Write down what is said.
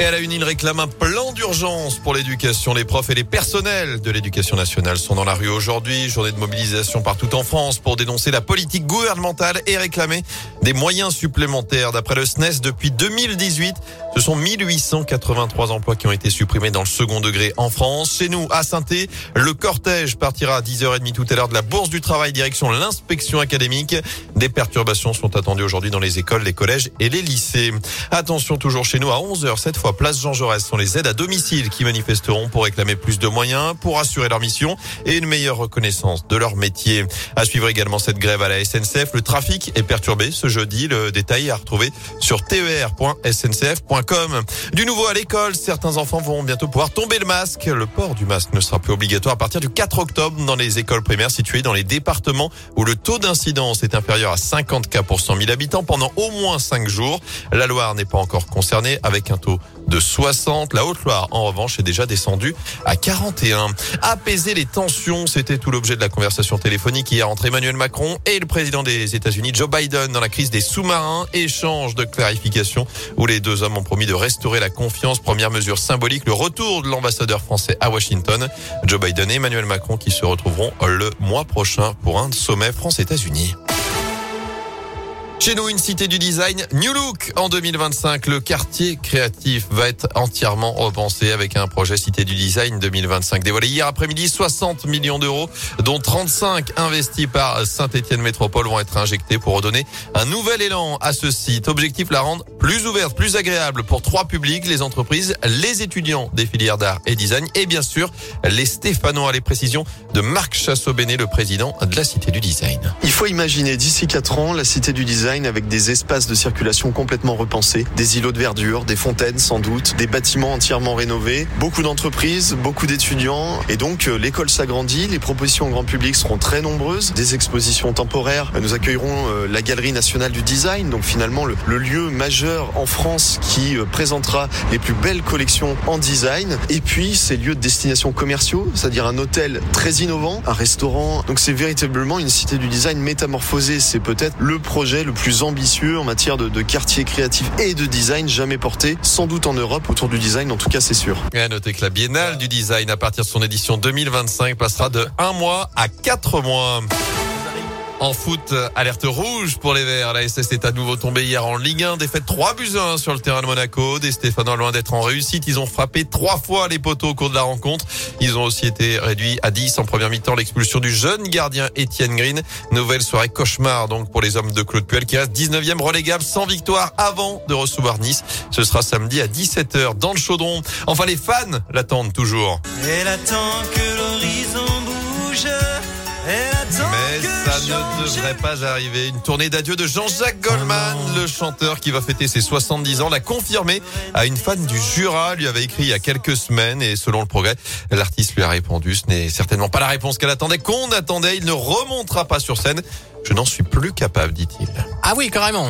Et à la une, il réclame un plan d'urgence pour l'éducation. Les profs et les personnels de l'éducation nationale sont dans la rue aujourd'hui. Journée de mobilisation partout en France pour dénoncer la politique gouvernementale et réclamer des moyens supplémentaires. D'après le SNES, depuis 2018, ce sont 1883 emplois qui ont été supprimés dans le second degré en France. Chez nous, à saint le cortège partira à 10h30 tout à l'heure de la Bourse du Travail direction l'inspection académique. Des perturbations sont attendues aujourd'hui dans les écoles, les collèges et les lycées. Attention toujours chez nous à 11h cette fois place Jean Jaurès sont les aides à domicile qui manifesteront pour réclamer plus de moyens pour assurer leur mission et une meilleure reconnaissance de leur métier. À suivre également cette grève à la SNCF, le trafic est perturbé ce jeudi, le détail à retrouver sur ter.sncf.com. Du nouveau à l'école, certains enfants vont bientôt pouvoir tomber le masque. Le port du masque ne sera plus obligatoire à partir du 4 octobre dans les écoles primaires situées dans les départements où le taux d'incidence est inférieur à 50 cas pour 100 000 habitants pendant au moins 5 jours. La Loire n'est pas encore concernée avec un taux de 60. La Haute-Loire, en revanche, est déjà descendue à 41. Apaiser les tensions, c'était tout l'objet de la conversation téléphonique hier entre Emmanuel Macron et le président des États-Unis, Joe Biden, dans la crise des sous-marins. Échange de clarifications où les deux hommes ont promis de restaurer la confiance. Première mesure symbolique, le retour de l'ambassadeur français à Washington. Joe Biden et Emmanuel Macron qui se retrouveront le mois prochain pour un sommet France-États-Unis. Chez nous, une cité du design New Look en 2025. Le quartier créatif va être entièrement repensé avec un projet cité du design 2025 dévoilé hier après-midi. 60 millions d'euros, dont 35 investis par Saint-Étienne Métropole vont être injectés pour redonner un nouvel élan à ce site. Objectif la rendre plus ouverte, plus agréable pour trois publics, les entreprises, les étudiants des filières d'art et design et bien sûr les Stéphanois. Les précisions de Marc Chassot-Bénet, le président de la cité du design. Il faut imaginer d'ici 4 ans la cité du design avec des espaces de circulation complètement repensés, des îlots de verdure, des fontaines sans doute, des bâtiments entièrement rénovés, beaucoup d'entreprises, beaucoup d'étudiants. Et donc euh, l'école s'agrandit, les propositions au grand public seront très nombreuses, des expositions temporaires, nous accueillerons euh, la Galerie nationale du design, donc finalement le, lieu majeur en France qui euh, présentera les plus belles collections en design. Et puis ces lieux de destination commerciaux, c'est-à-dire un hôtel très innovant, un restaurant, donc c'est véritablement une cité du design métamorphosée, c'est peut-être le projet le plus ambitieux en matière de, de, quartier créatif et de design jamais porté, sans doute en Europe autour du design, en tout cas c'est sûr. Et à noter que la Biennale du design à partir de son édition 2025 passera de un mois à quatre mois. En foot, alerte rouge pour les Verts. La SS est à nouveau tombée hier en Ligue 1. Défaite 3 buts 1 sur le terrain de Monaco. Des Stéphanois loin d'être en réussite. Ils ont frappé trois fois les poteaux au cours de la rencontre. Ils ont aussi été réduits à 10 en première mi-temps. L'expulsion du jeune gardien Étienne Green. Nouvelle soirée cauchemar donc pour les hommes de Claude Puel qui reste 19e relégable sans victoire avant de recevoir Nice. Ce sera samedi à 17h dans le chaudron. Enfin, les fans l'attendent toujours. Elle attend que l'horizon bouge. Mais ça ne devrait pas arriver. Une tournée d'adieu de Jean-Jacques Goldman, le chanteur qui va fêter ses 70 ans, l'a confirmé à une fan du Jura, lui avait écrit il y a quelques semaines et selon le progrès, l'artiste lui a répondu. Ce n'est certainement pas la réponse qu'elle attendait, qu'on attendait. Il ne remontera pas sur scène. Je n'en suis plus capable, dit-il. Ah oui, carrément.